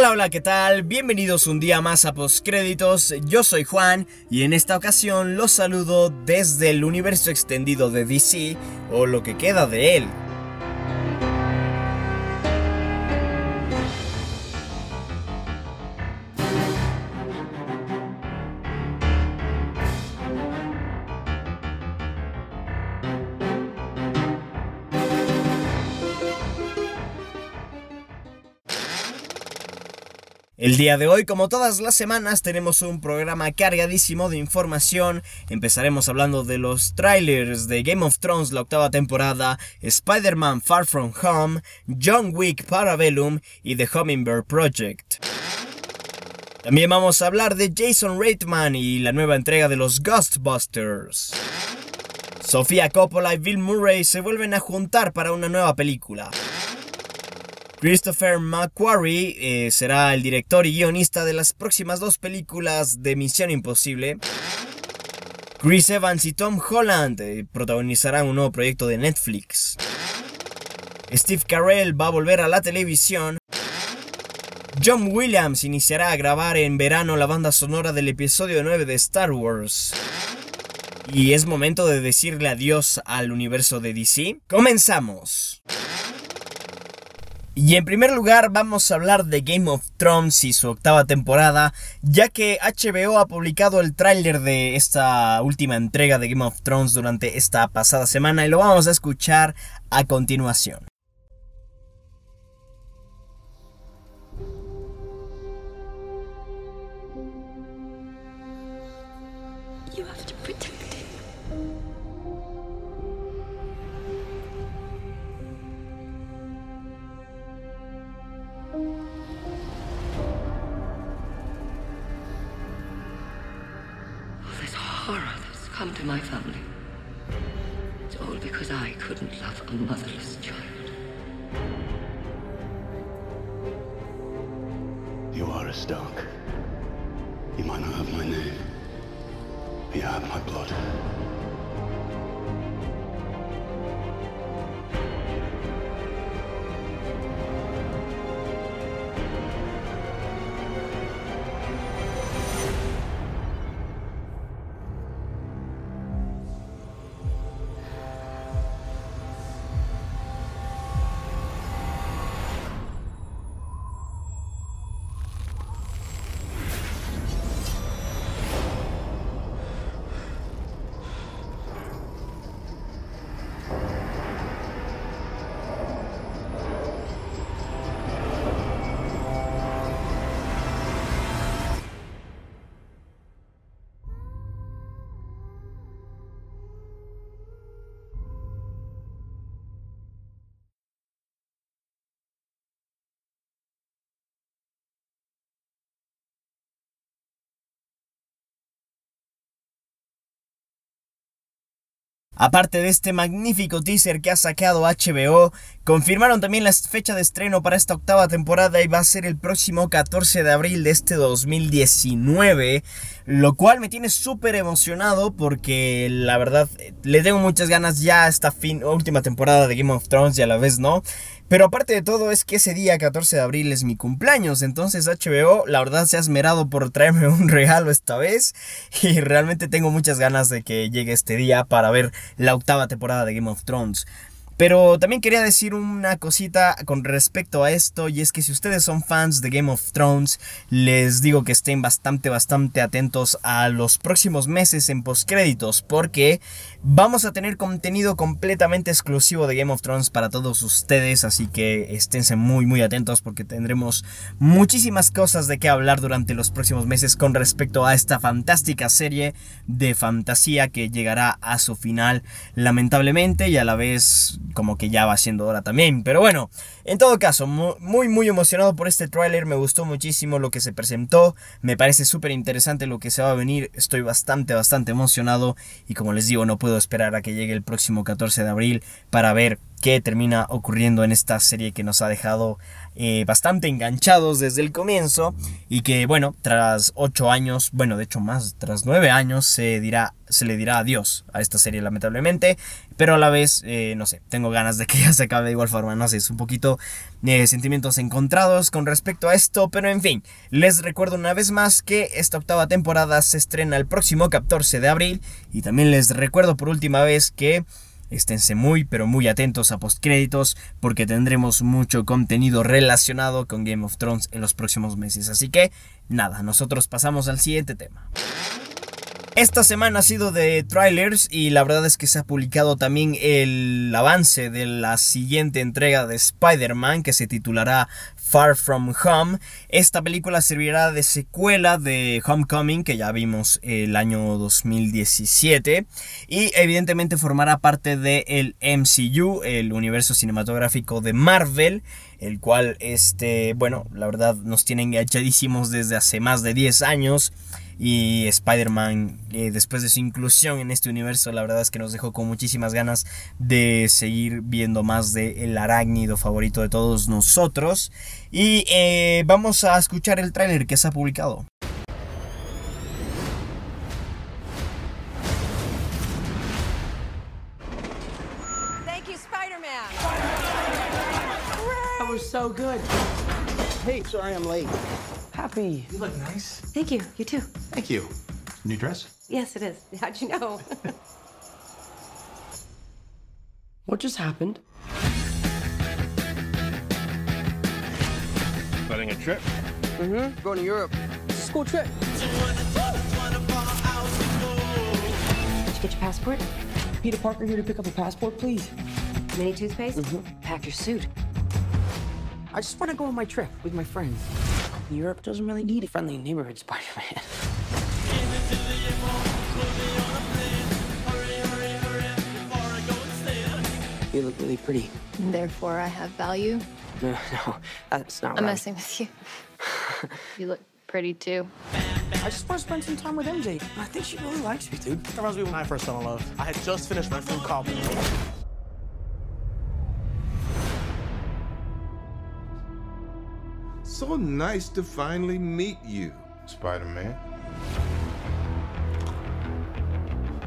Hola, hola, ¿qué tal? Bienvenidos un día más a Postcréditos. Yo soy Juan y en esta ocasión los saludo desde el universo extendido de DC o lo que queda de él. El día de hoy, como todas las semanas, tenemos un programa cargadísimo de información. Empezaremos hablando de los trailers de Game of Thrones, la octava temporada, Spider-Man Far From Home, John Wick Parabellum y The Hummingbird Project. También vamos a hablar de Jason Reitman y la nueva entrega de los Ghostbusters. Sofía Coppola y Bill Murray se vuelven a juntar para una nueva película. Christopher McQuarrie eh, será el director y guionista de las próximas dos películas de Misión Imposible. Chris Evans y Tom Holland eh, protagonizarán un nuevo proyecto de Netflix. Steve Carell va a volver a la televisión. John Williams iniciará a grabar en verano la banda sonora del episodio 9 de Star Wars. Y es momento de decirle adiós al universo de DC. ¡Comenzamos! Y en primer lugar vamos a hablar de Game of Thrones y su octava temporada, ya que HBO ha publicado el tráiler de esta última entrega de Game of Thrones durante esta pasada semana y lo vamos a escuchar a continuación. Aparte de este magnífico teaser que ha sacado HBO, confirmaron también la fecha de estreno para esta octava temporada y va a ser el próximo 14 de abril de este 2019, lo cual me tiene súper emocionado porque la verdad le tengo muchas ganas ya a esta fin, última temporada de Game of Thrones y a la vez no. Pero aparte de todo es que ese día 14 de abril es mi cumpleaños, entonces HBO la verdad se ha esmerado por traerme un regalo esta vez y realmente tengo muchas ganas de que llegue este día para ver la octava temporada de Game of Thrones. Pero también quería decir una cosita con respecto a esto y es que si ustedes son fans de Game of Thrones, les digo que estén bastante, bastante atentos a los próximos meses en postcréditos porque vamos a tener contenido completamente exclusivo de Game of Thrones para todos ustedes, así que esténse muy, muy atentos porque tendremos muchísimas cosas de qué hablar durante los próximos meses con respecto a esta fantástica serie de fantasía que llegará a su final lamentablemente y a la vez como que ya va siendo hora también. Pero bueno, en todo caso, muy muy emocionado por este tráiler, me gustó muchísimo lo que se presentó, me parece súper interesante lo que se va a venir, estoy bastante bastante emocionado y como les digo, no puedo esperar a que llegue el próximo 14 de abril para ver qué termina ocurriendo en esta serie que nos ha dejado eh, bastante enganchados desde el comienzo y que bueno, tras 8 años, bueno, de hecho más, tras 9 años se dirá se le dirá adiós a esta serie lamentablemente, pero a la vez, eh, no sé, tengo ganas de que ya se acabe de igual forma, no sé, es un poquito de sentimientos encontrados con respecto a esto, pero en fin, les recuerdo una vez más que esta octava temporada se estrena el próximo 14 de abril y también les recuerdo por última vez que... Esténse muy pero muy atentos a postcréditos porque tendremos mucho contenido relacionado con Game of Thrones en los próximos meses. Así que nada, nosotros pasamos al siguiente tema. Esta semana ha sido de trailers y la verdad es que se ha publicado también el avance de la siguiente entrega de Spider-Man que se titulará Far From Home. Esta película servirá de secuela de Homecoming que ya vimos el año 2017 y evidentemente formará parte del MCU, el universo cinematográfico de Marvel el cual, este, bueno, la verdad nos tiene enganchadísimos desde hace más de 10 años. Y Spider-Man, eh, después de su inclusión en este universo, la verdad es que nos dejó con muchísimas ganas de seguir viendo más de el arácnido favorito de todos nosotros. Y eh, vamos a escuchar el tráiler que se ha publicado. Thank you, Spider-Man. That was so good. Hey, sorry I'm late. Happy. You look nice. Thank you. You too. Thank you. New dress? Yes, it is. How'd you know? What just happened? Planning a trip? Mm-hmm. Going to Europe. It's a school trip. Did you get your passport? Peter Parker here to pick up a passport, please. Mini toothpaste? Mm-hmm. Pack your suit. I just want to go on my trip with my friends. Europe doesn't really need a friendly neighborhood Spider-Man. You look really pretty. Therefore, I have value. No, no, that's not I'm right. messing with you. you look pretty too. I just want to spend some time with MJ. I think she really likes me, dude. That reminds me when I first fell in love. I had just finished my food called. So nice to finally meet you, Spider Man.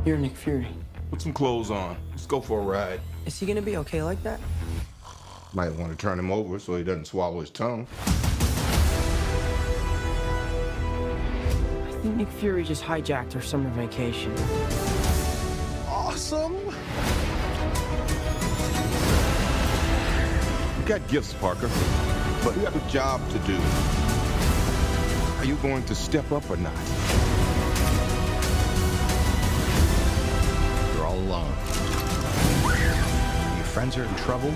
You're Nick Fury. Put some clothes on. Let's go for a ride. Is he gonna be okay like that? Might want to turn him over so he doesn't swallow his tongue. I think Nick Fury just hijacked our summer vacation. Awesome! You got gifts, Parker, but you have a job to do. Are you going to step up or not? You're all alone. Your friends are in trouble.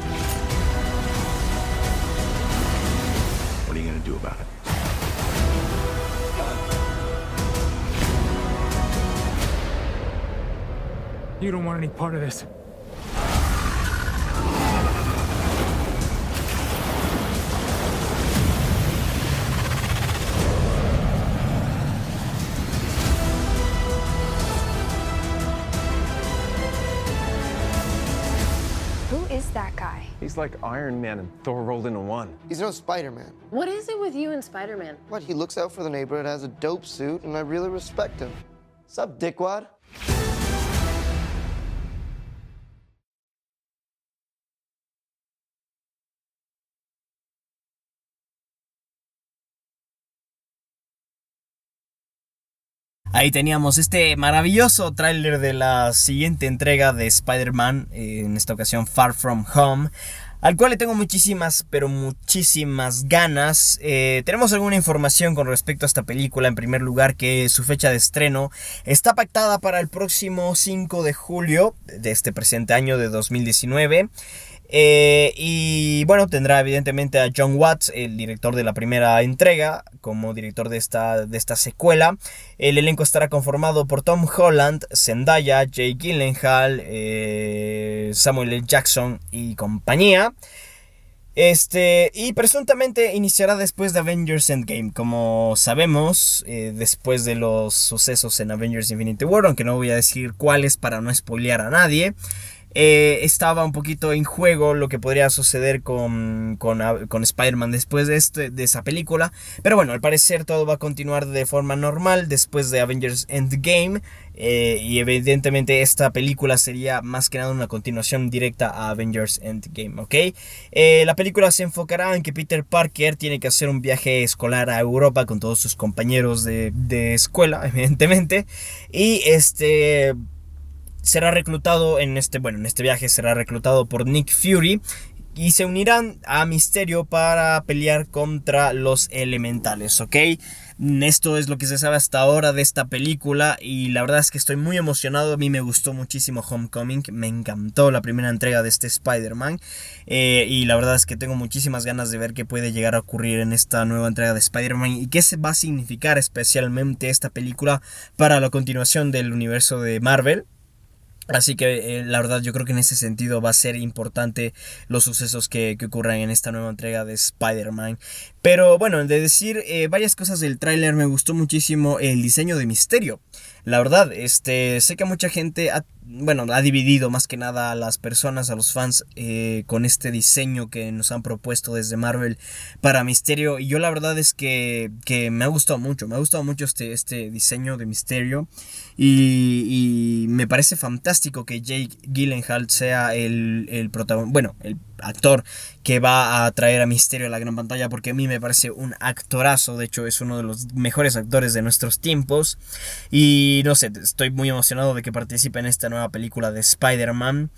What are you gonna do about it? You don't want any part of this. He's like Iron Man and Thor rolled into one. He's no Spider-Man. What is it with you and Spider Man? What? He looks out for the neighborhood, has a dope suit, and I really respect him. Sup, dickwad? Ahí teníamos este maravilloso tráiler de la siguiente entrega de Spider-Man, eh, en esta ocasión Far From Home, al cual le tengo muchísimas, pero muchísimas ganas. Eh, tenemos alguna información con respecto a esta película, en primer lugar que su fecha de estreno está pactada para el próximo 5 de julio de este presente año de 2019. Eh, y bueno, tendrá evidentemente a John Watts, el director de la primera entrega, como director de esta, de esta secuela. El elenco estará conformado por Tom Holland, Zendaya, Jake Gyllenhaal, eh, Samuel L. Jackson y compañía. Este, y presuntamente iniciará después de Avengers Endgame. Como sabemos, eh, después de los sucesos en Avengers Infinity War, aunque no voy a decir cuáles para no spoilear a nadie. Eh, estaba un poquito en juego lo que podría suceder con, con, con Spider-Man después de, este, de esa película. Pero bueno, al parecer todo va a continuar de forma normal después de Avengers Endgame. Eh, y evidentemente esta película sería más que nada una continuación directa a Avengers Endgame, ¿ok? Eh, la película se enfocará en que Peter Parker tiene que hacer un viaje escolar a Europa con todos sus compañeros de, de escuela, evidentemente. Y este será reclutado en este, bueno, en este viaje será reclutado por Nick Fury y se unirán a Misterio para pelear contra los elementales, ¿ok? Esto es lo que se sabe hasta ahora de esta película y la verdad es que estoy muy emocionado, a mí me gustó muchísimo Homecoming, me encantó la primera entrega de este Spider-Man eh, y la verdad es que tengo muchísimas ganas de ver qué puede llegar a ocurrir en esta nueva entrega de Spider-Man y qué se va a significar especialmente esta película para la continuación del universo de Marvel. Así que eh, la verdad yo creo que en ese sentido va a ser importante los sucesos que, que ocurran en esta nueva entrega de Spider-Man. Pero bueno, de decir eh, varias cosas del tráiler me gustó muchísimo el diseño de Misterio. La verdad, este, sé que mucha gente ha, bueno, ha dividido más que nada a las personas, a los fans, eh, con este diseño que nos han propuesto desde Marvel para Misterio. Y yo la verdad es que, que me ha gustado mucho, me ha gustado mucho este, este diseño de Misterio. Y, y me parece fantástico que Jake Gyllenhaal sea el, el protagonista, bueno, el actor que va a traer a Misterio a la gran pantalla porque a mí me parece un actorazo, de hecho es uno de los mejores actores de nuestros tiempos. Y no sé, estoy muy emocionado de que participe en esta nueva película de Spider-Man.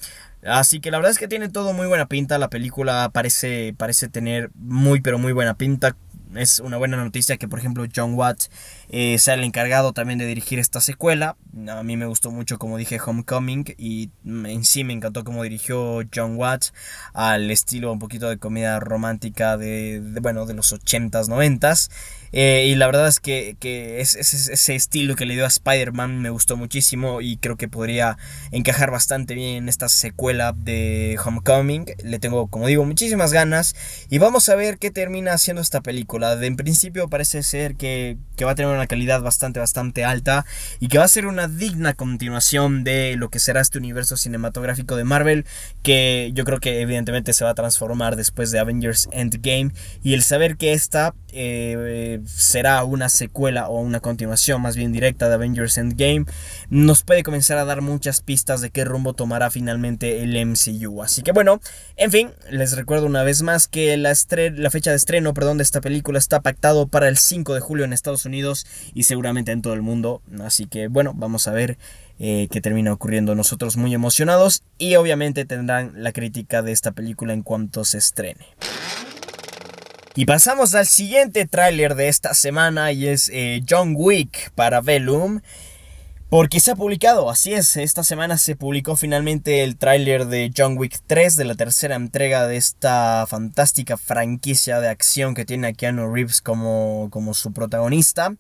Así que la verdad es que tiene todo muy buena pinta, la película parece, parece tener muy pero muy buena pinta es una buena noticia que, por ejemplo, John Watts eh, sea el encargado también de dirigir esta secuela. A mí me gustó mucho, como dije, Homecoming y en sí me encantó cómo dirigió John Watts al estilo un poquito de comedia romántica de, bueno, de los 80s, 90s. Eh, y la verdad es que, ese, estilo que le dio a Spider-Man me gustó muchísimo y creo que podría encajar bastante bien en esta secuela de Homecoming. Le tengo, como digo, muchísimas ganas y vamos a ver qué termina haciendo esta película. De, en principio parece ser que, que va a tener una calidad bastante, bastante alta y que va a ser una digna continuación de lo que será este universo cinematográfico de Marvel que yo creo que evidentemente se va a transformar después de Avengers Endgame y el saber que esta... Eh, será una secuela o una continuación más bien directa de Avengers Endgame, nos puede comenzar a dar muchas pistas de qué rumbo tomará finalmente el MCU. Así que bueno, en fin, les recuerdo una vez más que la, fecha de estreno perdón, de esta película está pactado para el 5 de julio en Estados Unidos y seguramente en todo el mundo. Así que bueno, vamos a ver eh, qué termina ocurriendo. Nosotros muy emocionados y obviamente tendrán la crítica de esta película en cuanto se estrene. Y pasamos al siguiente tráiler de esta semana y es eh, John Wick para Velum. Porque se ha publicado, así es, esta semana se publicó finalmente el tráiler de John Wick 3, de la tercera entrega de esta fantástica franquicia de acción que tiene a Keanu Reeves como, como su protagonista.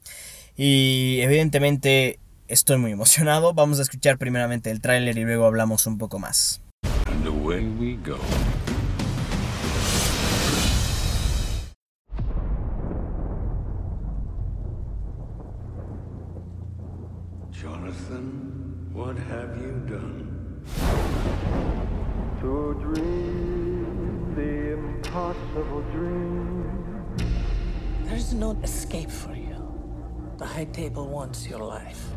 Y evidentemente estoy muy emocionado. Vamos a escuchar primeramente el tráiler y luego hablamos un poco más. What have you done? To dream the impossible dream. There's no escape for you. The High Table wants your life.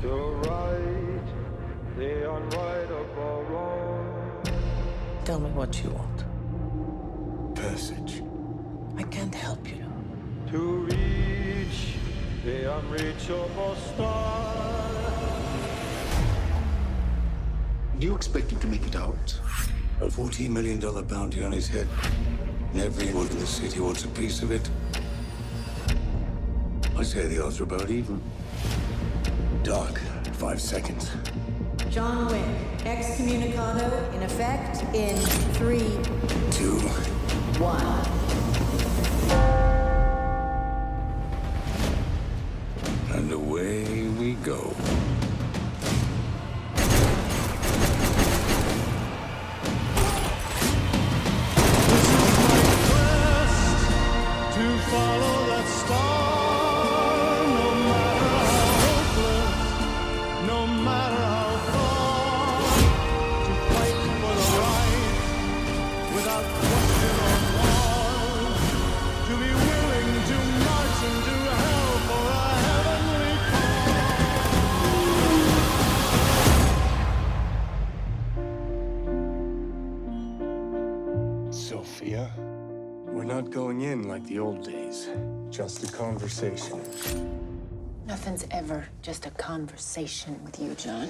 To right the unrightable wrong. Tell me what you want. Passage. I can't help you. To reach the unreachable star. Do you expect him to make it out? A $14 million bounty on his head. And everyone in the city wants a piece of it. I say the odds are about even. Doc, five seconds. John Wick, excommunicado in effect in three, Two. one. Go. Conversation. Nothing's ever just a conversation with you, John.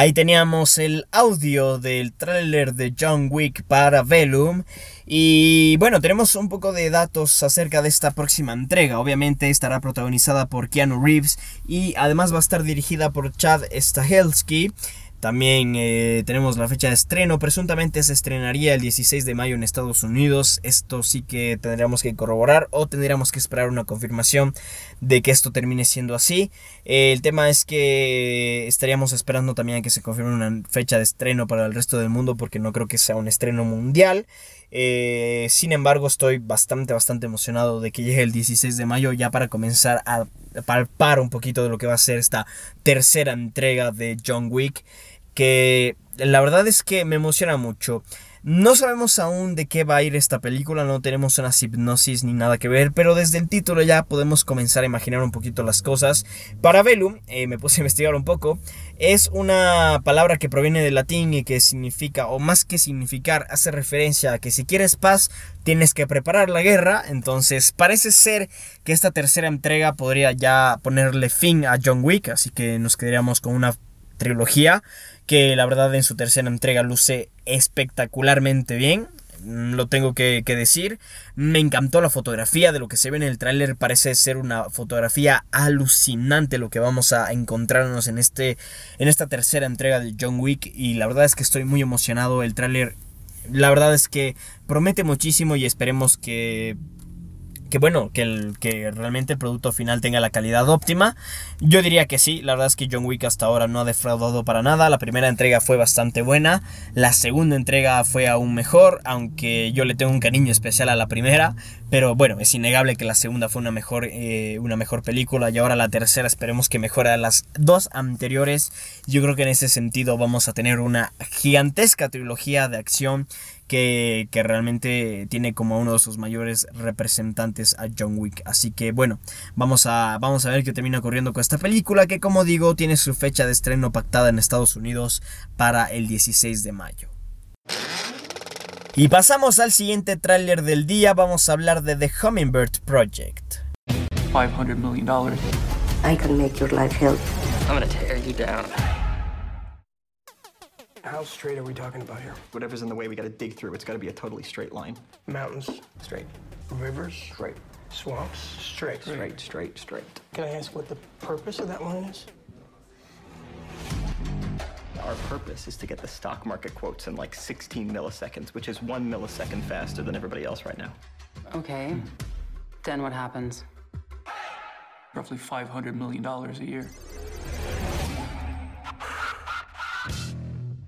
Ahí teníamos el audio del tráiler de John Wick para Velum. Y bueno, tenemos un poco de datos acerca de esta próxima entrega. Obviamente estará protagonizada por Keanu Reeves y además va a estar dirigida por Chad Stahelski. También eh, tenemos la fecha de estreno. Presuntamente se estrenaría el 16 de mayo en Estados Unidos. Esto sí que tendríamos que corroborar o tendríamos que esperar una confirmación de que esto termine siendo así. Eh, el tema es que estaríamos esperando también que se confirme una fecha de estreno para el resto del mundo porque no creo que sea un estreno mundial. Eh, sin embargo, estoy bastante, bastante emocionado de que llegue el 16 de mayo ya para comenzar a palpar un poquito de lo que va a ser esta tercera entrega de John Wick que la verdad es que me emociona mucho. No sabemos aún de qué va a ir esta película, no tenemos una hipnosis ni nada que ver, pero desde el título ya podemos comenzar a imaginar un poquito las cosas. Para eh, me puse a investigar un poco, es una palabra que proviene del latín y que significa, o más que significar, hace referencia a que si quieres paz, tienes que preparar la guerra. Entonces parece ser que esta tercera entrega podría ya ponerle fin a John Wick, así que nos quedaríamos con una trilogía que la verdad en su tercera entrega luce espectacularmente bien. Mm, lo tengo que, decir. Me encantó la fotografía de lo que se ve en el tráiler. Parece ser una fotografía alucinante lo que vamos a encontrarnos en, este, en esta tercera entrega de John Wick. Y la verdad es que estoy muy emocionado. El tráiler, la verdad es que promete muchísimo y esperemos que que bueno, que, el, que realmente el producto final tenga la calidad óptima. Yo diría que sí, la verdad es que John Wick hasta ahora no ha defraudado para nada. La primera entrega fue bastante buena, la segunda entrega fue aún mejor, aunque yo le tengo un cariño especial a la primera. Pero bueno, es innegable que la segunda fue una mejor, eh, una mejor película y ahora la tercera esperemos que mejore a las dos anteriores. Yo creo que en ese sentido vamos a tener una gigantesca trilogía de acción que, realmente tiene como uno de sus mayores representantes a John Wick. Así que bueno, vamos a, vamos a ver qué termina ocurriendo con esta película que como digo tiene su fecha de estreno pactada en Estados Unidos para el 16 de mayo. Y pasamos al siguiente tráiler del día, vamos a hablar de The Hummingbird Project. 500 million dollars. I can make your life hell. I'm gonna tear you down. How straight are we talking about here? Whatever's in the way, we gotta dig through. It's gotta be a totally straight line. Mountains, Straight. rivers, Straight. swamps, straight. Straight, straight, straight. Can I ask what the purpose of that line is? Our purpose is to get the stock market quotes in like 16 milliseconds, which is one millisecond faster than everybody else right now. Okay. Then what happens? Roughly $500 million a year.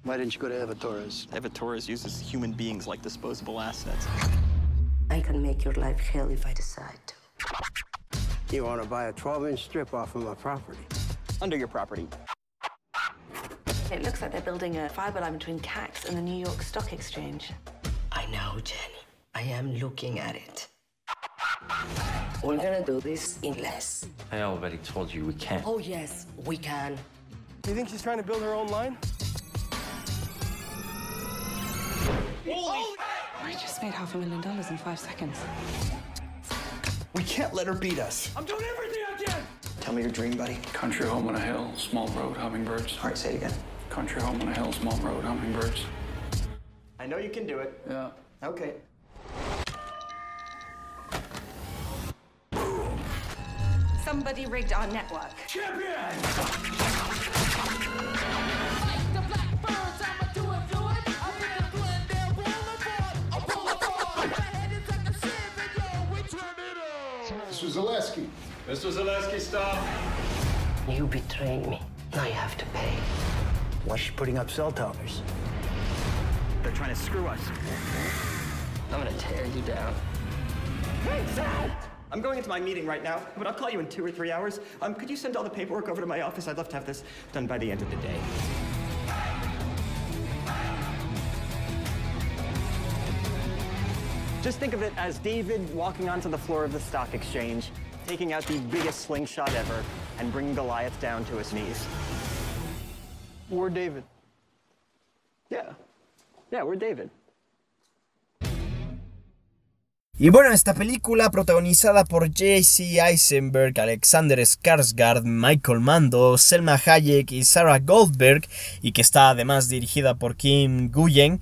Why didn't you go to Eva Torres? Eva Torres uses human beings like disposable assets. I can make your life hell if I decide to. You want to buy a 12-inch strip off of my property? Under your property. It looks like they're building a fiber line between CAX and the New York Stock Exchange. I know, Jenny. I am looking at it. We're gonna do this in less. I already told you we can't. Oh, yes, we can. You think she's trying to build her own line? Oh. I just made half a million dollars in five seconds. We can't let her beat us. I'm doing everything I can! Tell me your dream, buddy. Country home on a hill, small road, hummingbirds. All right, say it again. Country home on a hill, small road, hummingbirds. I know you can do it. Yeah. Okay. Somebody rigged our network. Mr. Zaleski. Mr. Zaleski, stop. You betrayed me. Now you have to pay. Why's she putting up cell towers? They're trying to screw us. I'm gonna tear you down. I'm going into my meeting right now, but I'll call you in two or three hours. Um, could you send all the paperwork over to my office? I'd love to have this done by the end of the day. Just think of it as David walking onto the floor of the stock exchange, taking out the biggest slingshot ever, and bringing Goliath down to his knees. We're David. Yeah. Yeah, we're David. Y bueno, esta película protagonizada por J.C. Eisenberg, Alexander Skarsgård, Michael Mando, Selma Hayek y Sarah Goldberg, y que está además dirigida por Kim Guyen,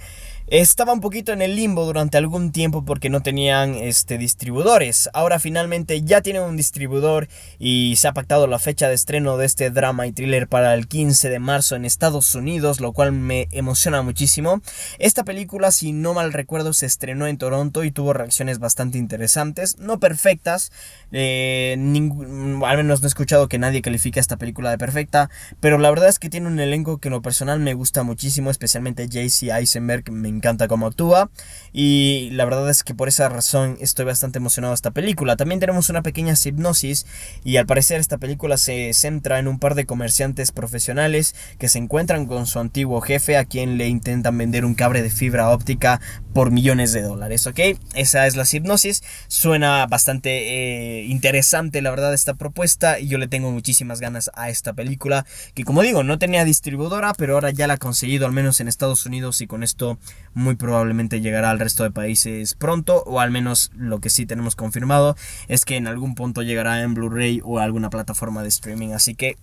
estaba un poquito en el limbo durante algún tiempo porque no tenían este, distribuidores. Ahora finalmente ya tienen un distribuidor y se ha pactado la fecha de estreno de este drama y thriller para el 15 de marzo en Estados Unidos, lo cual me emociona muchísimo. Esta película, si no mal recuerdo, se estrenó en Toronto y tuvo reacciones bastante interesantes, no perfectas. Eh, al menos no he escuchado que nadie califique esta película de perfecta, pero la verdad es que tiene un elenco que en lo personal me gusta muchísimo, especialmente JC Eisenberg, encanta cómo actúa y la verdad es que por esa razón estoy bastante emocionado de esta película. También tenemos una pequeña hipnosis y al parecer esta película se centra en un par de comerciantes profesionales que se encuentran con su antiguo jefe a quien le intentan vender un cable de fibra óptica por millones de dólares, ¿ok? Esa es la hipnosis, suena bastante eh, interesante la verdad esta propuesta y yo le tengo muchísimas ganas a esta película que como digo no tenía distribuidora pero ahora ya la ha conseguido al menos en Estados Unidos y con esto muy probablemente llegará al resto de países pronto, o al menos lo que sí tenemos confirmado es que en algún punto llegará en Blu-ray o alguna plataforma de streaming. Así que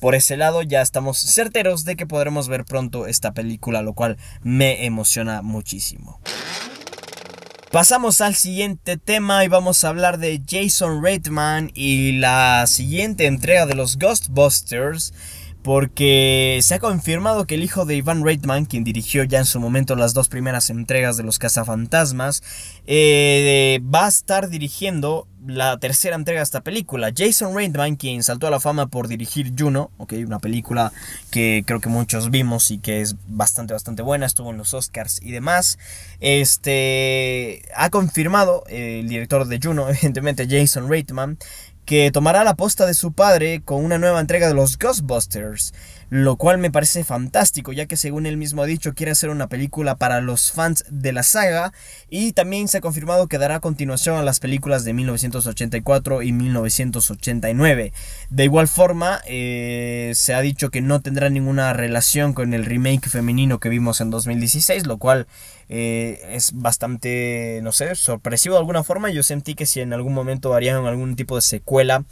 por ese lado ya estamos certeros de que podremos ver pronto esta película, lo cual me emociona muchísimo. Pasamos al siguiente tema y vamos a hablar de Jason Reitman y la siguiente entrega de los Ghostbusters porque se ha confirmado que el hijo de Ivan Reitman, quien dirigió ya en su momento las dos primeras entregas de los cazafantasmas, eh, va a estar dirigiendo la tercera entrega de esta película. Jason Reitman, quien saltó a la fama por dirigir Juno, okay, una película que creo que muchos vimos y que es bastante, bastante buena, estuvo en los Oscars y demás, este, ha confirmado el director de Juno, evidentemente Jason Reitman, que tomará la posta de su padre con una nueva entrega de los Ghostbusters, lo cual me parece fantástico, ya que según él mismo ha dicho quiere hacer una película para los fans de la saga y también se ha confirmado que dará continuación a las películas de 1984 y 1989. De igual forma, eh, se ha dicho que no tendrá ninguna relación con el remake femenino que vimos en 2016, lo cual eh, es bastante, no sé, sorpresivo de alguna forma. Yo sentí que si en algún momento harían algún tipo de secuela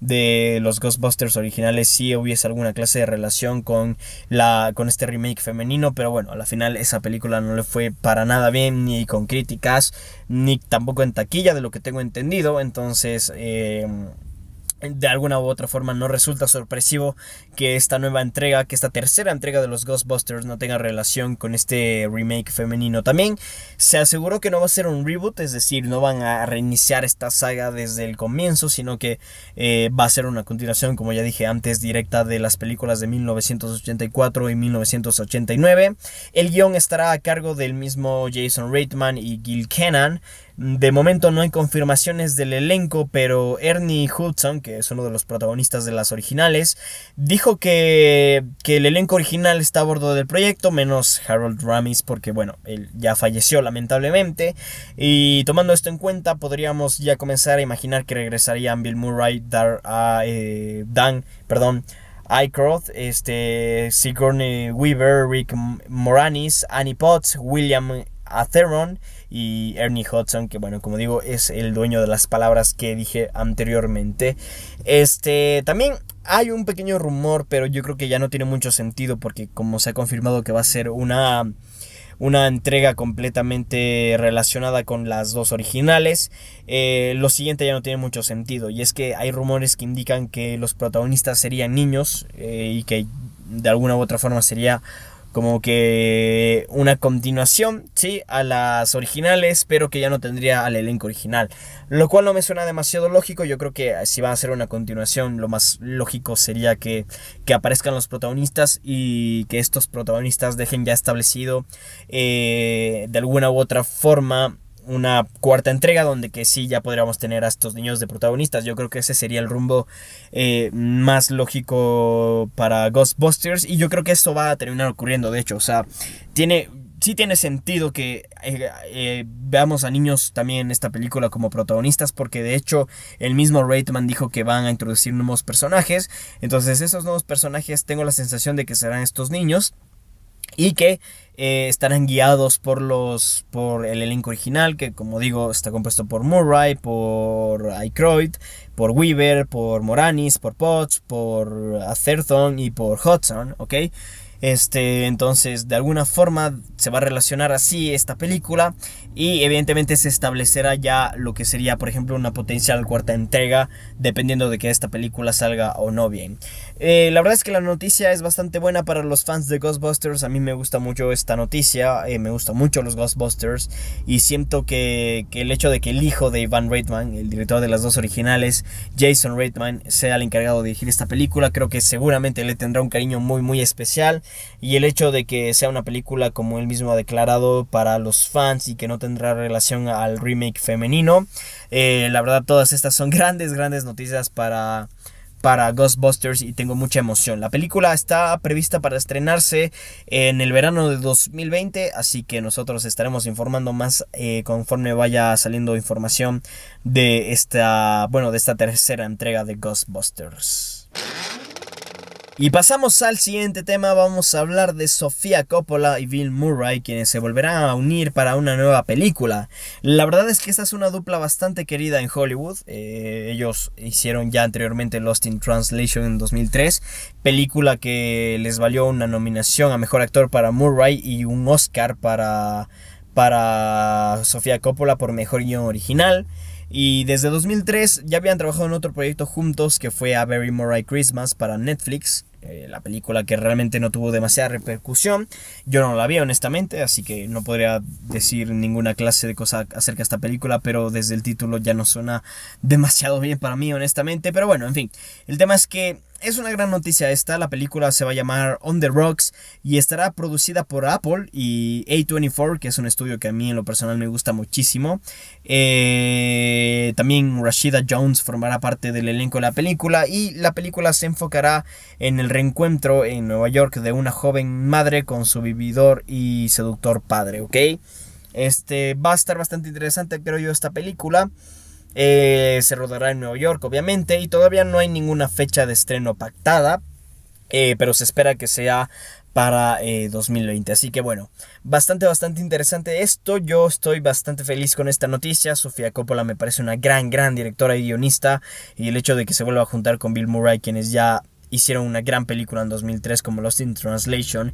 de los Ghostbusters originales, si hubiese alguna clase de relación con, la, con este remake femenino. Pero bueno, a la final esa película no le fue para nada bien, ni con críticas, ni tampoco en taquilla, de lo que tengo entendido. Entonces... Eh, de alguna u otra forma no resulta sorpresivo que esta nueva entrega, que esta tercera entrega de los Ghostbusters no tenga relación con este remake femenino. También se aseguró que no va a ser un reboot, es decir, no van a reiniciar esta saga desde el comienzo, sino que eh, va a ser una continuación, como ya dije antes, directa de las películas de 1984 y 1989. El guion estará a cargo del mismo Jason Reitman y Gil Kennan. De momento no hay confirmaciones del elenco, pero Ernie Hudson, que es uno de los protagonistas de las originales, dijo que, el elenco original está a bordo del proyecto, menos Harold Ramis, porque bueno, él ya falleció lamentablemente. Y tomando esto en cuenta, podríamos ya comenzar a imaginar que regresarían Bill Murray, Dar, eh, Dan, perdón, Aycroft, este, Sigourney Weaver, Rick Moranis, Annie Potts, William Atheron y Ernie Hudson, que bueno, como digo, es el dueño de las palabras que dije anteriormente. Este, también hay un pequeño rumor, pero yo creo que ya no tiene mucho sentido porque como se ha confirmado que va a ser una una entrega completamente relacionada con las dos originales. Eh, lo siguiente ya no tiene mucho sentido y es que hay rumores que indican que los protagonistas serían niños eh, y que de alguna u otra forma sería como que una continuación, sí, a las originales, pero que ya no tendría al elenco original. Lo cual no me suena demasiado lógico. Yo creo que si va a ser una continuación, lo más lógico sería que, que aparezcan los protagonistas y que estos protagonistas dejen ya establecido eh, de alguna u otra forma una cuarta entrega donde que sí ya podríamos tener a estos niños de protagonistas. Yo creo que ese sería el rumbo eh, más lógico para Ghostbusters y yo creo que esto va a terminar ocurriendo, de hecho, o sea, tiene sí tiene sentido que eh, eh, veamos a niños también en esta película como protagonistas porque de hecho el mismo Reitman dijo que van a introducir nuevos personajes. Entonces esos nuevos personajes tengo la sensación de que serán estos niños y que eh, estarán guiados por los por el elenco original que como digo está compuesto por Murray por Aykroyd por Weaver por Moranis por Potts por Atherton y por Hudson. Este, entonces, de alguna forma se va a relacionar así esta película y evidentemente se establecerá ya lo que sería, por ejemplo, una potencial cuarta entrega, dependiendo de que esta película salga o no bien. Eh, la verdad es que la noticia es bastante buena para los fans de Ghostbusters. A mí me gusta mucho esta noticia, eh, me gusta mucho los Ghostbusters y siento que, que, el hecho de que el hijo de Ivan Reitman, el director de las dos originales, Jason Reitman, sea el encargado de dirigir esta película, creo que seguramente le tendrá un cariño muy muy especial y el hecho de que sea una película como él mismo ha declarado para los fans y que no tendrá relación al remake femenino. Eh, la verdad todas estas son grandes, grandes noticias para para Ghostbusters y tengo mucha emoción. La película está prevista para estrenarse en el verano de 2020, así que nosotros estaremos informando más eh, conforme vaya saliendo información de esta, bueno, de esta tercera entrega de Ghostbusters. Y pasamos al siguiente tema, vamos a hablar de Sofía Coppola y Bill Murray, quienes se volverán a unir para una nueva película. La verdad es que esta es una dupla bastante querida en Hollywood. Eh, ellos hicieron ya anteriormente Lost in Translation en 2003, película que les valió una nominación a Mejor Actor para Murray y un Oscar para, para Sofía Coppola por Mejor Guión Original. Y desde 2003 ya habían trabajado en otro proyecto juntos que fue A Very Murray Christmas para Netflix. Eh, la película que realmente no tuvo demasiada repercusión. Yo no la vi honestamente, así que no podría decir ninguna clase de cosa acerca de esta película, pero desde el título ya no suena demasiado bien para mí honestamente. Pero bueno, en fin, el tema es que es una gran noticia esta. La película se va a llamar On the Rocks y estará producida por Apple y A24, que es un estudio que a mí en lo personal me gusta muchísimo. Eh, también Rashida Jones formará parte del elenco de la película y la película se enfocará en el reencuentro en Nueva York de una joven madre con su vividor y seductor padre, ¿ok? Este va a estar bastante interesante, creo yo, esta película. Eh, se rodará en Nueva York, obviamente, y todavía no hay ninguna fecha de estreno pactada, eh, pero se espera que sea para 2020. Eh, Así que bueno, bastante, bastante interesante esto. Yo estoy bastante feliz con esta noticia. Sofía Coppola me parece una gran, gran directora y guionista. Y el hecho de que se vuelva a juntar con Bill Murray, quienes ya hicieron una gran película en 2003 como Lost in Translation.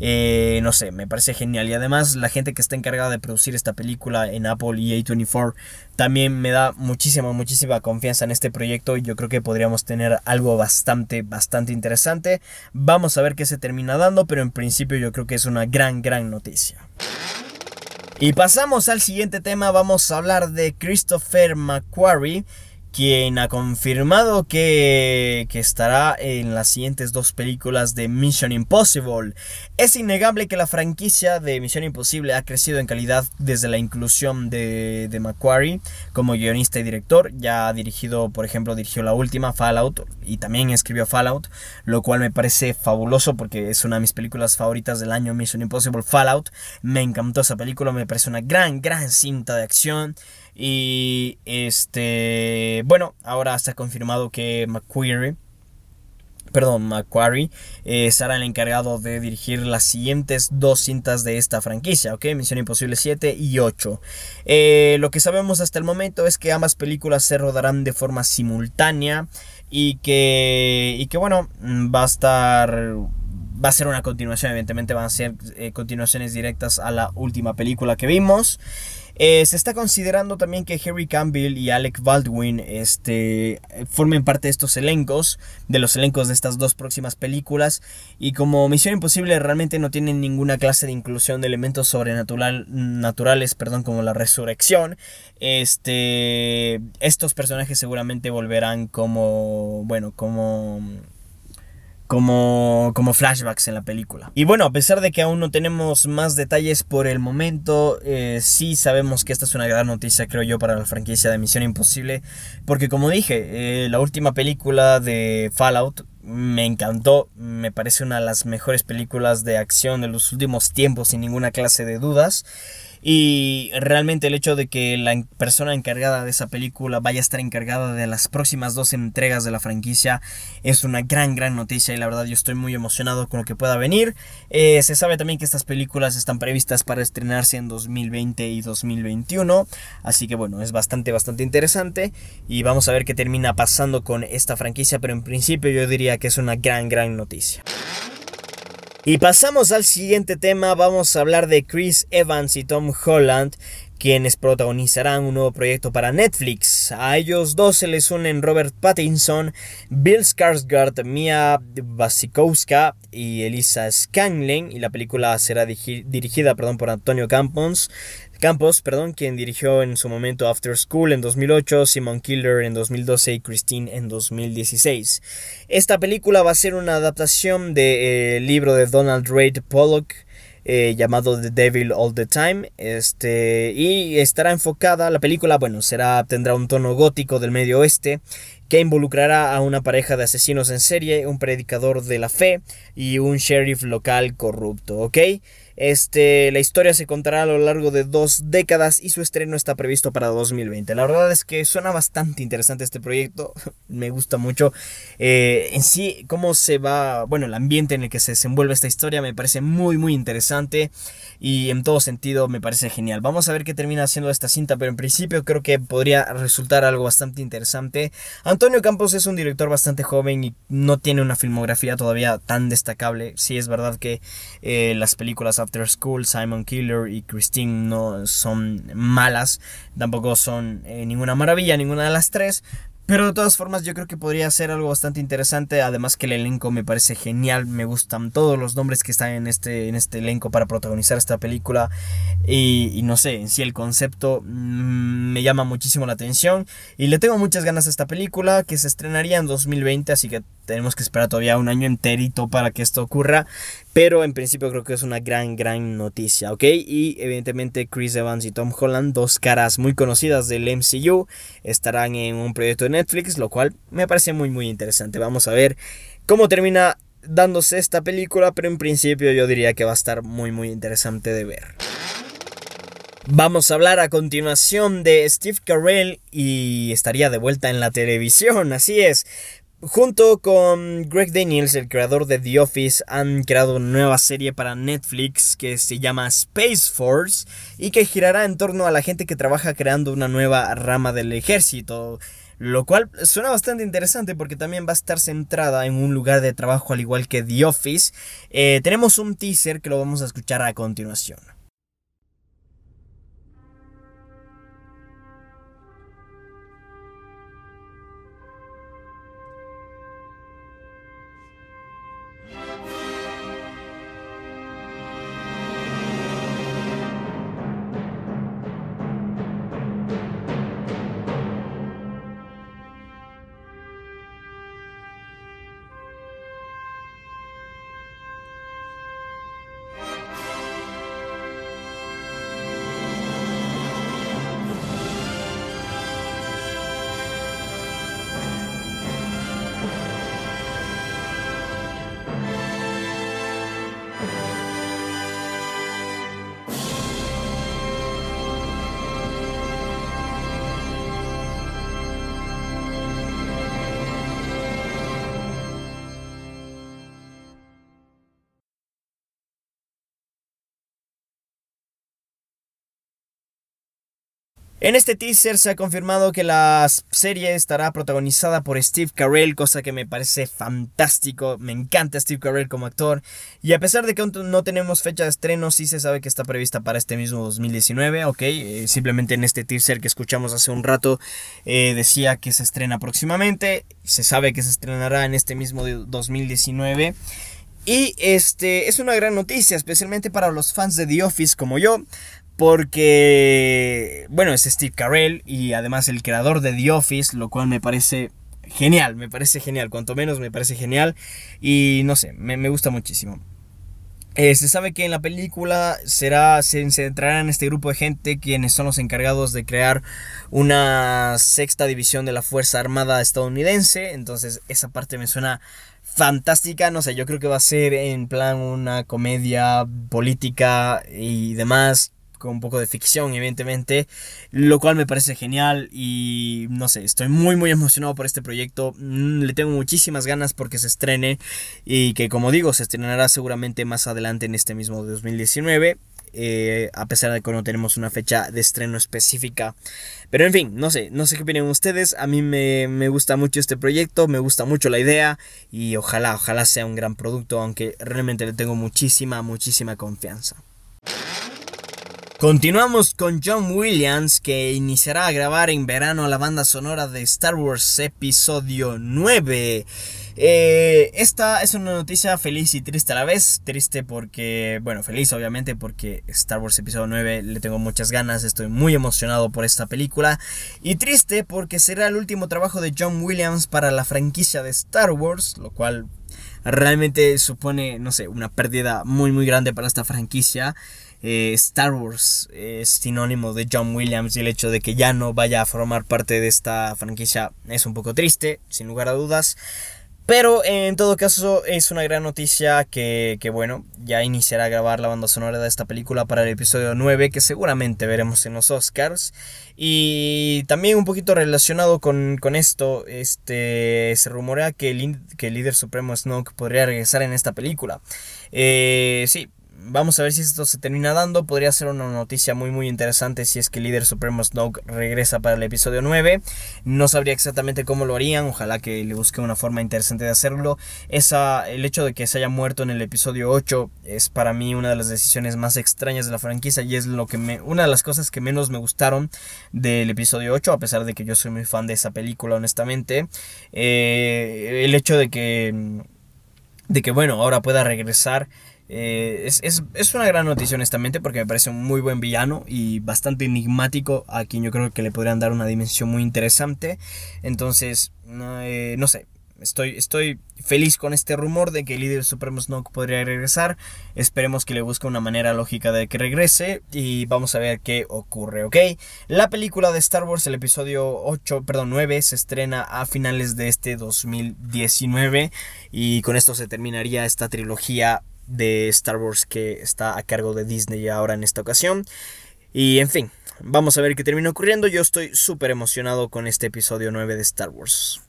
Eh, no sé, me parece genial. Y además la gente que está encargada de producir esta película en Apple y A24 también me da muchísima, muchísima confianza en este proyecto. Y yo creo que podríamos tener algo bastante, bastante interesante. Vamos a ver qué se termina dando, pero en principio yo creo que es una gran, gran noticia. Y pasamos al siguiente tema, vamos a hablar de Christopher McQuarrie quien ha confirmado que, que, estará en las siguientes dos películas de Mission Impossible. Es innegable que la franquicia de Mission Impossible ha crecido en calidad desde la inclusión de, de Macquarie como guionista y director. Ya ha dirigido, por ejemplo, dirigió la última Fallout y también escribió Fallout, lo cual me parece fabuloso porque es una de mis películas favoritas del año Mission Impossible Fallout. Me encantó esa película, me parece una gran, gran cinta de acción. Y este, bueno, ahora está confirmado que McQuarrie, perdón, Macquarie eh, será el encargado de dirigir las siguientes dos cintas de esta franquicia, ¿ok? Misión Imposible 7 y 8. Eh, lo que sabemos hasta el momento es que ambas películas se rodarán de forma simultánea y que, y que bueno, va a estar va a ser una continuación, evidentemente van a ser eh, continuaciones directas a la última película que vimos. Eh, se está considerando también que Harry Campbell y Alec Baldwin este, formen parte de estos elencos, de los elencos de estas dos próximas películas. Y como Misión Imposible realmente no tienen ninguna clase de inclusión de elementos sobrenaturales, naturales, perdón, como la resurrección, este, estos personajes seguramente volverán como, bueno, como como, como flashbacks en la película. Y bueno, a pesar de que aún no tenemos más detalles por el momento, eh, sí sabemos que esta es una gran noticia, creo yo, para la franquicia de Misión Imposible. Porque como dije, eh, la última película de Fallout me encantó, me parece una de las mejores películas de acción de los últimos tiempos sin ninguna clase de dudas. Y realmente el hecho de que la persona encargada de esa película vaya a estar encargada de las próximas dos entregas de la franquicia es una gran, gran noticia y la verdad yo estoy muy emocionado con lo que pueda venir. Eh, se sabe también que estas películas están previstas para estrenarse en 2020 y 2021, así que bueno, es bastante, bastante interesante y vamos a ver qué termina pasando con esta franquicia, pero en principio yo diría que es una gran, gran noticia. Y pasamos al siguiente tema, vamos a hablar de Chris Evans y Tom Holland, quienes protagonizarán un nuevo proyecto para Netflix. A ellos dos se les unen Robert Pattinson, Bill Skarsgård, Mia Wasikowska y Elisa Scanlon, y la película será dirigida perdón, por Antonio Campos. Campos, perdón, quien dirigió en su momento After School en 2008, Simon Killer en 2012 y Christine en 2016. Esta película va a ser una adaptación del de, eh, libro de Donald Reid Pollock eh, llamado The Devil All the Time. Este, y estará enfocada, la película, bueno, será, tendrá un tono gótico del medio oeste que involucrará a una pareja de asesinos en serie, un predicador de la fe y un sheriff local corrupto, ¿ok? Este, la historia se contará a lo largo de dos décadas y su estreno está previsto para 2020. La verdad es que suena bastante interesante este proyecto, me gusta mucho. Eh, en sí, cómo se va, bueno, el ambiente en el que se desenvuelve esta historia me parece muy, muy interesante y en todo sentido me parece genial. Vamos a ver qué termina haciendo esta cinta, pero en principio creo que podría resultar algo bastante interesante. Antonio Campos es un director bastante joven y no tiene una filmografía todavía tan destacable. Sí es verdad que eh, las películas After School, Simon Killer y Christine no son malas, tampoco son eh, ninguna maravilla, ninguna de las tres, pero de todas formas yo creo que podría ser algo bastante interesante, además que el elenco me parece genial, me gustan todos los nombres que están en este, en este elenco para protagonizar esta película y, no sé, en sí el concepto mm, me llama muchísimo la atención y le tengo muchas ganas a esta película que se estrenaría en 2020, así que tenemos que esperar todavía un año enterito para que esto ocurra. Pero en principio creo que es una gran, gran noticia, ¿ok? Y evidentemente Chris Evans y Tom Holland, dos caras muy conocidas del MCU, estarán en un proyecto de Netflix, lo cual me parece muy, muy interesante. Vamos a ver cómo termina dándose esta película, pero en principio yo diría que va a estar muy, muy interesante de ver. Vamos a hablar a continuación de Steve Carell y estaría de vuelta en la televisión, así es. Junto con Greg Daniels, el creador de The Office, han creado una nueva serie para Netflix que se llama Space Force y que girará en torno a la gente que trabaja creando una nueva rama del ejército. Lo cual suena bastante interesante porque también va a estar centrada en un lugar de trabajo al igual que The Office. Eh, tenemos un teaser que lo vamos a escuchar a continuación. En este teaser se ha confirmado que la serie estará protagonizada por Steve Carell, cosa que me parece fantástico. Me encanta Steve Carell como actor. Y a pesar de que no tenemos fecha de estreno, sí se sabe que está prevista para este mismo 2019, ok. Eh, simplemente en este teaser que escuchamos hace un rato eh, decía que se estrena próximamente. Se sabe que se estrenará en este mismo 2019. Y este es una gran noticia, especialmente para los fans de The Office como yo, porque, bueno, es Steve Carell y además el creador de The Office, lo cual me parece genial, me parece genial, cuanto menos me parece genial y no sé, me, gusta muchísimo. Eh, se sabe que en la película será, se centrará en este grupo de gente quienes son los encargados de crear una sexta división de la Fuerza Armada estadounidense. Entonces esa parte me suena fantástica, no sé, yo creo que va a ser en plan una comedia política y demás un poco de ficción, evidentemente, lo cual me parece genial y no sé, estoy muy muy emocionado por este proyecto, mm, le tengo muchísimas ganas porque se estrene y que como digo, se estrenará seguramente más adelante en este mismo 2019. Eh, a pesar de que no tenemos una fecha de estreno específica. Pero en fin, no sé, no sé qué opinan ustedes. A mí me, me, gusta mucho este proyecto, me gusta mucho la idea y ojalá, ojalá sea un gran producto, aunque realmente le tengo muchísima, muchísima confianza. Continuamos con John Williams que iniciará a grabar en verano la banda sonora de Star Wars Episodio 9. Eh, esta es una noticia feliz y triste a la vez. Triste porque, bueno, feliz obviamente porque Star Wars Episodio 9 le tengo muchas ganas, estoy muy emocionado por esta película. Y triste porque será el último trabajo de John Williams para la franquicia de Star Wars, lo cual realmente supone, no sé, una pérdida muy muy grande para esta franquicia. Eh, Star Wars es sinónimo de John Williams y el hecho de que ya no vaya a formar parte de esta franquicia es un poco triste, sin lugar a dudas. Pero en todo caso es una gran noticia que, bueno, ya iniciará a grabar la banda sonora de esta película para el episodio 9 que seguramente veremos en los Oscars. Y también un poquito relacionado con, esto, este, se rumorea que el, que el líder supremo Snoke podría regresar en esta película. Eh, sí, Vamos a ver si esto se termina dando. Podría ser una noticia muy muy interesante si es que el líder supremo Snoke regresa para el episodio 9. No sabría exactamente cómo lo harían. Ojalá que le busquen una forma interesante de hacerlo. Esa, el hecho de que se haya muerto en el episodio 8 es para mí una de las decisiones más extrañas de la franquicia y es lo que me, una de las cosas que menos me gustaron del episodio 8, a pesar de que yo soy muy fan de esa película, honestamente. Eh, el hecho de que, de que, bueno, ahora pueda regresar eh, es, una gran noticia honestamente porque me parece un muy buen villano y bastante enigmático a quien yo creo que le podrían dar una dimensión muy interesante. Entonces, eh, no sé, estoy, estoy feliz con este rumor de que el líder supremo Snoke podría regresar. Esperemos que le busque una manera lógica de que regrese y vamos a ver qué ocurre, ¿ok? La película de Star Wars, el episodio 8, perdón, 9, se estrena a finales de este 2019 y con esto se terminaría esta trilogía de Star Wars que está a cargo de Disney ahora en esta ocasión. Y en fin, vamos a ver qué termina ocurriendo. Yo estoy súper emocionado con este episodio 9 de Star Wars.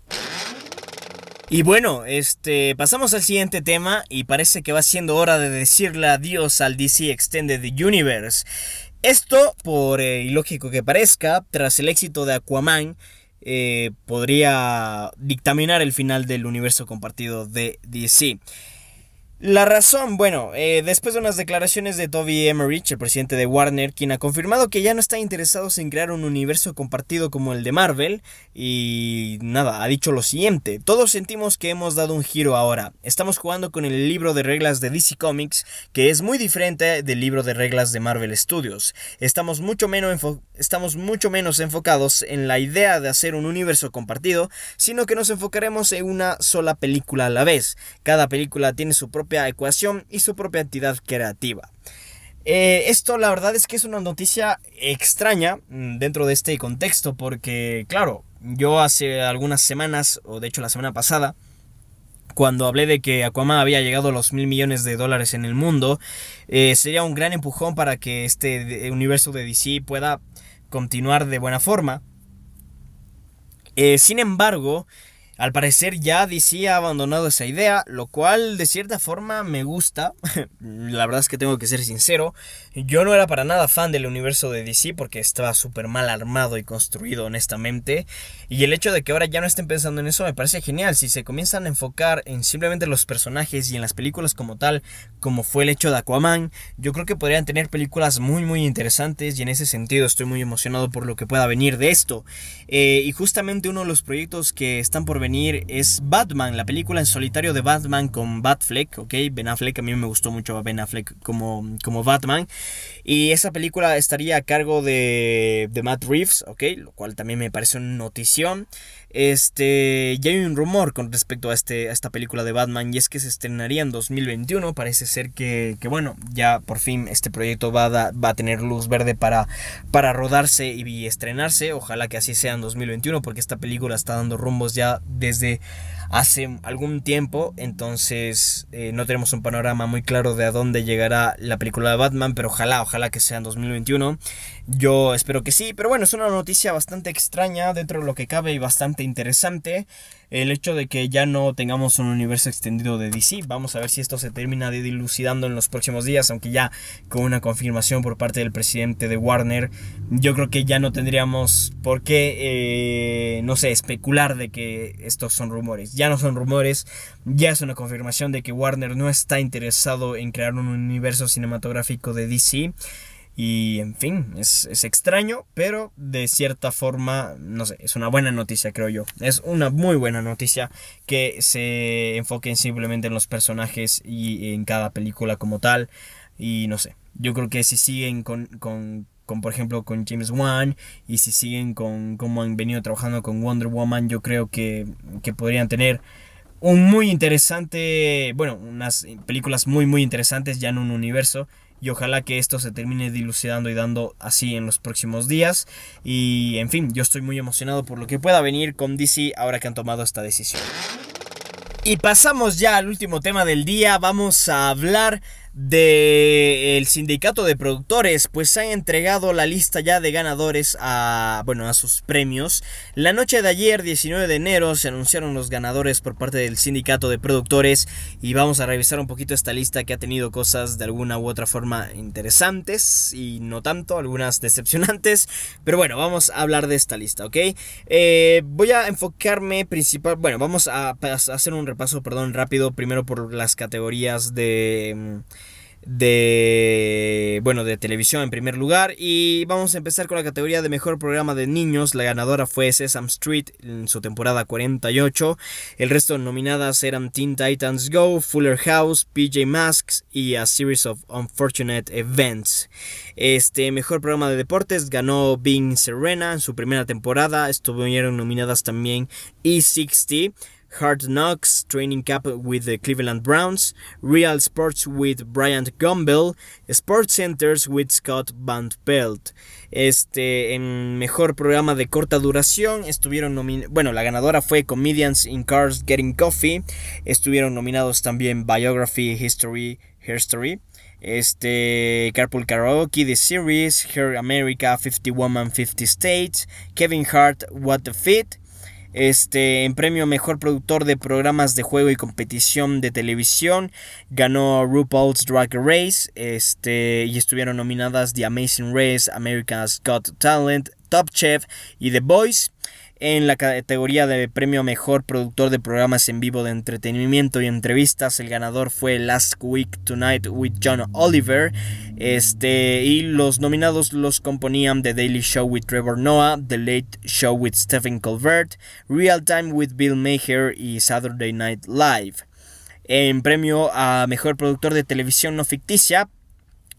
Y bueno, este, pasamos al siguiente tema y parece que va siendo hora de decirle adiós al DC Extended Universe. Esto, por eh, ilógico que parezca, tras el éxito de Aquaman, eh, podría dictaminar el final del universo compartido de DC. La razón, bueno, eh, después de unas declaraciones de Toby Emmerich, el presidente de Warner, quien ha confirmado que ya no está interesado en crear un universo compartido como el de Marvel, y nada, ha dicho lo siguiente, todos sentimos que hemos dado un giro ahora, estamos jugando con el libro de reglas de DC Comics, que es muy diferente del libro de reglas de Marvel Studios, estamos mucho menos, estamos mucho menos enfocados en la idea de hacer un universo compartido, sino que nos enfocaremos en una sola película a la vez, cada película tiene su propia ecuación y su propia entidad creativa. Eh, esto la verdad es que es una noticia extraña mm, dentro de este contexto porque claro, yo hace algunas semanas, o de hecho la semana pasada, cuando hablé de que Aquaman había llegado a los mil millones de dólares en el mundo, eh, sería un gran empujón para que este universo de DC pueda continuar de buena forma. Eh, sin embargo, al parecer ya DC ha abandonado esa idea, lo cual de cierta forma me gusta. La verdad es que tengo que ser sincero. Yo no era para nada fan del universo de DC porque estaba súper mal armado y construido honestamente. Y el hecho de que ahora ya no estén pensando en eso me parece genial. Si se comienzan a enfocar en simplemente los personajes y en las películas como tal, como fue el hecho de Aquaman, yo creo que podrían tener películas muy muy interesantes y en ese sentido estoy muy emocionado por lo que pueda venir de esto. Eh, y justamente uno de los proyectos que están por venir es Batman, la película en solitario de Batman con Batfleck, ¿ok? Ben Affleck, a mí me gustó mucho Ben Affleck como, como Batman. Y esa película estaría a cargo de, de Matt Reeves, ¿ok? Lo cual también me parece una notición. Este, ya hay un rumor con respecto a, este, a esta película de Batman y es que se estrenaría en 2021. Parece ser que, que bueno, ya por fin este proyecto va a, va a tener luz verde para, para rodarse y estrenarse. Ojalá que así sea en 2021 porque esta película está dando rumbos ya desde hace algún tiempo, entonces eh, no tenemos un panorama muy claro de a dónde llegará la película de Batman, pero ojalá, ojalá que sea en 2021. Yo espero que sí, pero bueno, es una noticia bastante extraña dentro de lo que cabe y bastante interesante. El hecho de que ya no tengamos un universo extendido de DC. Vamos a ver si esto se termina dilucidando en los próximos días, aunque ya con una confirmación por parte del presidente de Warner, yo creo que ya no tendríamos por qué, eh, no sé, especular de que estos son rumores. Ya no son rumores, ya es una confirmación de que Warner no está interesado en crear un universo cinematográfico de DC. Y en fin, es, extraño, pero de cierta forma, no sé, es una buena noticia, creo yo. Es una muy buena noticia que se enfoquen simplemente en los personajes y en cada película como tal. Y no sé, yo creo que si siguen con, con, con por ejemplo, con James Wan y si siguen con cómo han venido trabajando con Wonder Woman, yo creo que, que podrían tener un muy interesante, bueno, unas películas muy, muy interesantes ya en un universo y ojalá que esto se termine dilucidando y dando así en los próximos días. Y en fin, yo estoy muy emocionado por lo que pueda venir con DC ahora que han tomado esta decisión. Y pasamos ya al último tema del día, vamos a hablar del sindicato de productores, pues han entregado la lista ya de ganadores a, bueno, a sus premios. La noche de ayer, 19 de enero, se anunciaron los ganadores por parte del sindicato de productores y vamos a revisar un poquito esta lista que ha tenido cosas de alguna u otra forma interesantes y no tanto, algunas decepcionantes, pero bueno, vamos a hablar de esta lista, ¿ok? Eh, voy a enfocarme principal, bueno, vamos a hacer un repaso, perdón, rápido, primero por las categorías de mm, de bueno de televisión en primer lugar. Y vamos a empezar con la categoría de mejor programa de niños. La ganadora fue Sesame Street en su temporada 48 el resto nominadas eran Teen Titans Go Fuller House PJ Masks y A Series of Unfortunate Events. Este mejor programa de deportes ganó Being Serena en su primera temporada. Estuvieron nominadas también E60 Hard Knocks Training Camp with the Cleveland Browns, Real Sports with Bryant Gumbel, Sports Centers with Scott Van Pelt. Este, en mejor programa de corta duración estuvieron nominados, bueno, la ganadora fue Comedians in Cars Getting Coffee, estuvieron nominados también Biography, History, History. Este, Carpool Karaoke, The Series, Her America, 50 Woman, 50 States, Kevin Hart, What the Fit, este, en premio Mejor Productor de Programas de Juego y Competición de Televisión ganó RuPaul's Drag Race. Este, y estuvieron nominadas The Amazing Race, America's Got Talent, Top Chef y The Voice. En la categoría de premio Mejor Productor de Programas en Vivo de Entretenimiento y Entrevistas, el ganador fue Last Week Tonight with John Oliver. Este, y los nominados los componían The Daily Show with Trevor Noah, The Late Show with Stephen Colbert, Real Time with Bill Maher y Saturday Night Live. En premio a Mejor Productor de Televisión No Ficticia,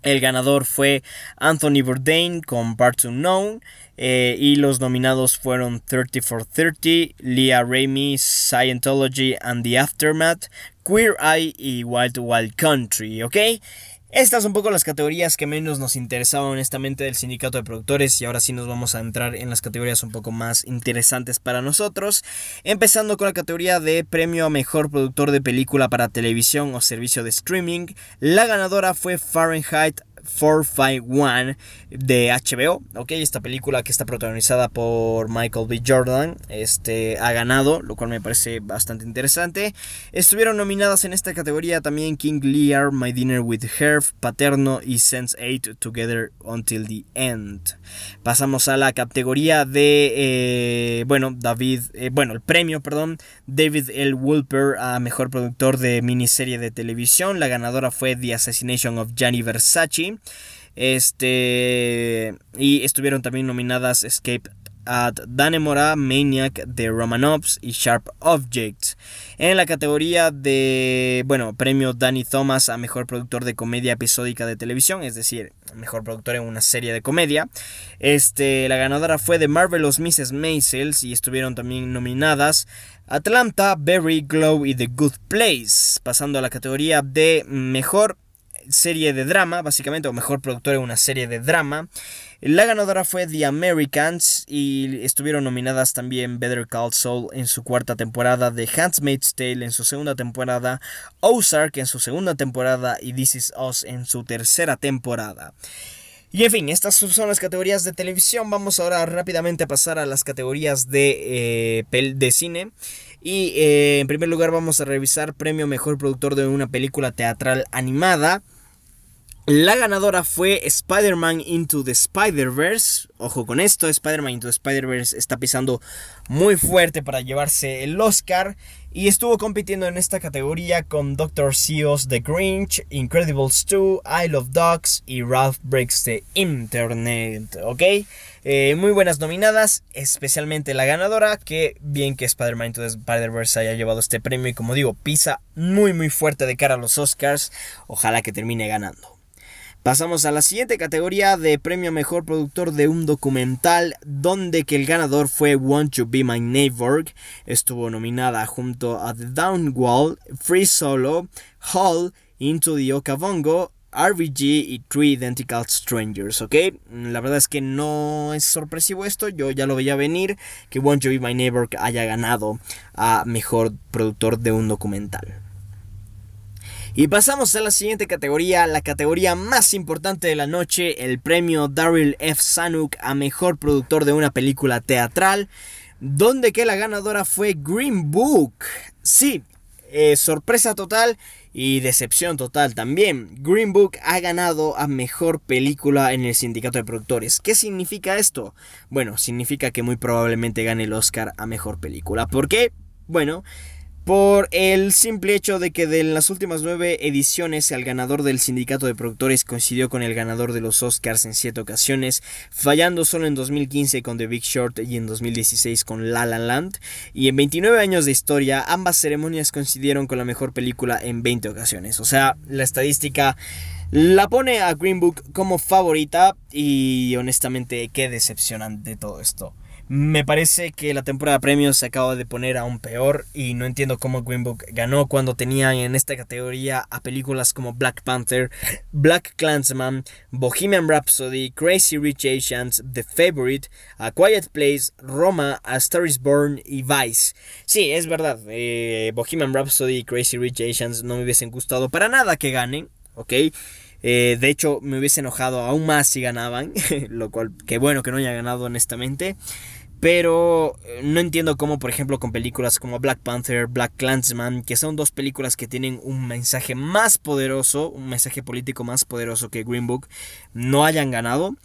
el ganador fue Anthony Bourdain con Parts Unknown. Eh, y los nominados fueron 30 for 30, Leah Raimi, Scientology and the Aftermath, Queer Eye y Wild Wild Country, ¿ok? Estas son un poco las categorías que menos nos interesaban honestamente del sindicato de productores y ahora sí nos vamos a entrar en las categorías un poco más interesantes para nosotros, empezando con la categoría de premio a mejor productor de película para televisión o servicio de streaming. La ganadora fue Fahrenheit 451 de HBO, esta película que está protagonizada por Michael B. Jordan, este, ha ganado, lo cual me parece bastante interesante. Estuvieron nominadas en esta categoría también King Lear, My Dinner with Herb, Paterno y Sense8 Together Until the End. Pasamos a la categoría de, eh, bueno, David, eh, bueno, el premio, perdón, David L. Wolper a Mejor Productor de Miniserie de Televisión. La ganadora fue The Assassination of Gianni Versace. Este. Y estuvieron también nominadas Escape at Danemora, Maniac de Romanovs y Sharp Objects. En la categoría de, bueno, premio Danny Thomas a mejor productor de comedia episódica de televisión, es decir, mejor productor en una serie de comedia. Este, la ganadora fue de Marvelous Mrs. Maisels y estuvieron también nominadas Atlanta, Berry, Glow y The Good Place. Pasando a la categoría de mejor serie de drama, básicamente, o mejor productor en una serie de drama. La ganadora fue The Americans y estuvieron nominadas también Better Call Saul en su cuarta temporada, The Handmaid's Tale en su segunda temporada, Ozark en su segunda temporada y This Is Us en su tercera temporada. Y en fin, estas son las categorías de televisión. Vamos ahora rápidamente a pasar a las categorías de, eh, de cine. Y eh, en primer lugar vamos a revisar premio mejor productor de una película teatral animada. La ganadora fue Spider-Man Into the Spider-Verse. Ojo con esto, Spider-Man Into the Spider-Verse está pisando muy fuerte para llevarse el Oscar. Y estuvo compitiendo en esta categoría con Doctor Seos The Grinch, Incredibles 2, Isle of Dogs y Ralph Breaks the Internet. ¿Ok? Eh, muy buenas nominadas, especialmente la ganadora. Que bien que Spider-Man Into the Spider-Verse haya llevado este premio. Y como digo, pisa muy muy fuerte de cara a los Oscars. Ojalá que termine ganando. Pasamos a la siguiente categoría de premio mejor productor de un documental, donde que el ganador fue Want to Be My Neighbor. Estuvo nominada junto a The Down Wall, Free Solo, Hall, Into the Okavongo, RBG y Three Identical Strangers, ¿ok? La verdad es que no es sorpresivo esto, yo ya lo veía venir que Want to Be My Neighbor haya ganado a mejor productor de un documental. Y pasamos a la siguiente categoría, la categoría más importante de la noche, el premio Daryl F. Sanuk a mejor productor de una película teatral, donde que la ganadora fue Green Book. Sí, eh, sorpresa total y decepción total también. Green Book ha ganado a mejor película en el sindicato de productores. ¿Qué significa esto? Bueno, significa que muy probablemente gane el Oscar a mejor película. ¿Por qué? Bueno, por el simple hecho de que de las últimas nueve ediciones el ganador del sindicato de productores coincidió con el ganador de los Oscars en siete ocasiones, fallando solo en 2015 con The Big Short y en 2016 con La La Land, y en 29 años de historia ambas ceremonias coincidieron con la mejor película en 20 ocasiones, o sea, la estadística la pone a Green Book como favorita y honestamente qué decepcionante todo esto. Me parece que la temporada de premios se acaba de poner aún peor y no entiendo cómo Green Book ganó cuando tenía en esta categoría a películas como Black Panther, Black Clansman, Bohemian Rhapsody, Crazy Rich Asians, The Favorite, A Quiet Place, Roma, A Star is Born y Vice. Sí, es verdad, eh, Bohemian Rhapsody y Crazy Rich Asians no me hubiesen gustado para nada que ganen, ¿ok? Eh, de hecho, me hubiese enojado aún más si ganaban, lo cual, qué bueno que no haya ganado honestamente. Pero eh, no entiendo cómo, por ejemplo, con películas como Black Panther, Black Clansman, que son dos películas que tienen un mensaje más poderoso, un mensaje político más poderoso que Green Book, no hayan ganado.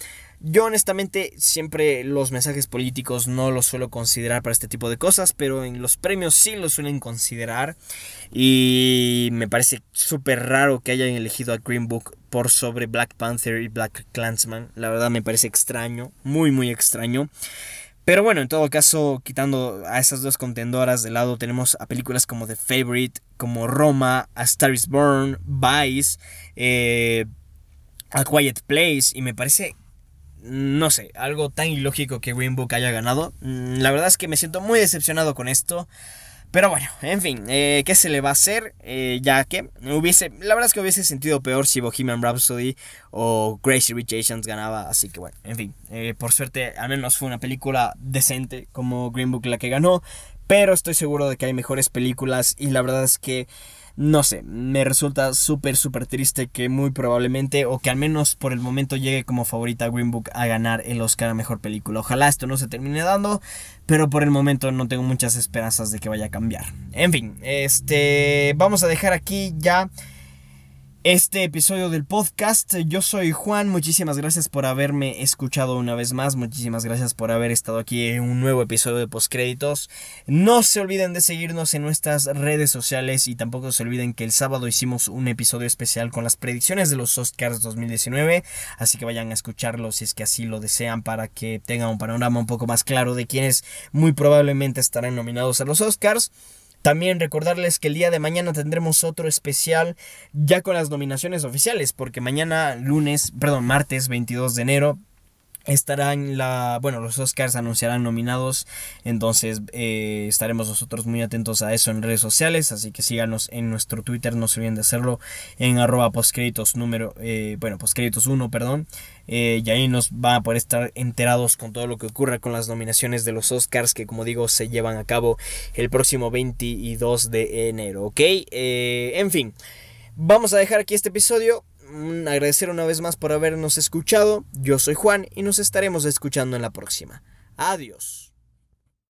Yo honestamente siempre los mensajes políticos no los suelo considerar para este tipo de cosas, pero en los premios sí los suelen considerar. Y me parece súper raro que hayan elegido a Green Book por sobre Black Panther y Black Clansman. La verdad me parece extraño, muy muy extraño. Pero bueno, en todo caso, quitando a esas dos contendoras de lado, tenemos a películas como The Favorite, como Roma, A Star is Born, Vice, eh, A Quiet Place, y me parece, no sé, algo tan ilógico que Green Book haya ganado. Mm, la verdad es que me siento muy decepcionado con esto. Pero bueno, en fin, eh, ¿qué se le va a hacer? Eh, ya que hubiese, la verdad es que hubiese sentido peor si Bohemian Rhapsody o Crazy Rich Asians ganaba, así que bueno, en fin, eh, por suerte al menos fue una película decente como Green Book la que ganó, pero estoy seguro de que hay mejores películas y la verdad es que no sé, me resulta súper, súper triste que muy probablemente, o que al menos por el momento llegue como favorita Green Book a ganar el Oscar a Mejor Película. Ojalá esto no se termine dando, pero por el momento no tengo muchas esperanzas de que vaya a cambiar. En fin, este, vamos a dejar aquí ya este episodio del podcast. Yo soy Juan, muchísimas gracias por haberme escuchado una vez más, muchísimas gracias por haber estado aquí en un nuevo episodio de Postcréditos. No se olviden de seguirnos en nuestras redes sociales y tampoco se olviden que el sábado hicimos un episodio especial con las predicciones de los Oscars 2019, así que vayan a escucharlo si es que así lo desean para que tengan un panorama un poco más claro de quienes muy probablemente estarán nominados a los Oscars. También recordarles que el día de mañana tendremos otro especial ya con las nominaciones oficiales, porque mañana lunes, perdón, martes 22 de enero estarán la bueno los Oscars anunciarán nominados. Entonces eh, estaremos nosotros muy atentos a eso en redes sociales. Así que síganos en nuestro twitter no se olviden de hacerlo en arroba postcréditos número eh, bueno postcréditos 1 perdón. Eh, y ahí nos van a poder estar enterados con todo lo que ocurra con las nominaciones de los Oscars que como digo se llevan a cabo el próximo 22 de enero ok en fin vamos a dejar aquí este episodio agradecer una vez más por habernos escuchado. Yo soy Juan y nos estaremos escuchando en la próxima. Adiós.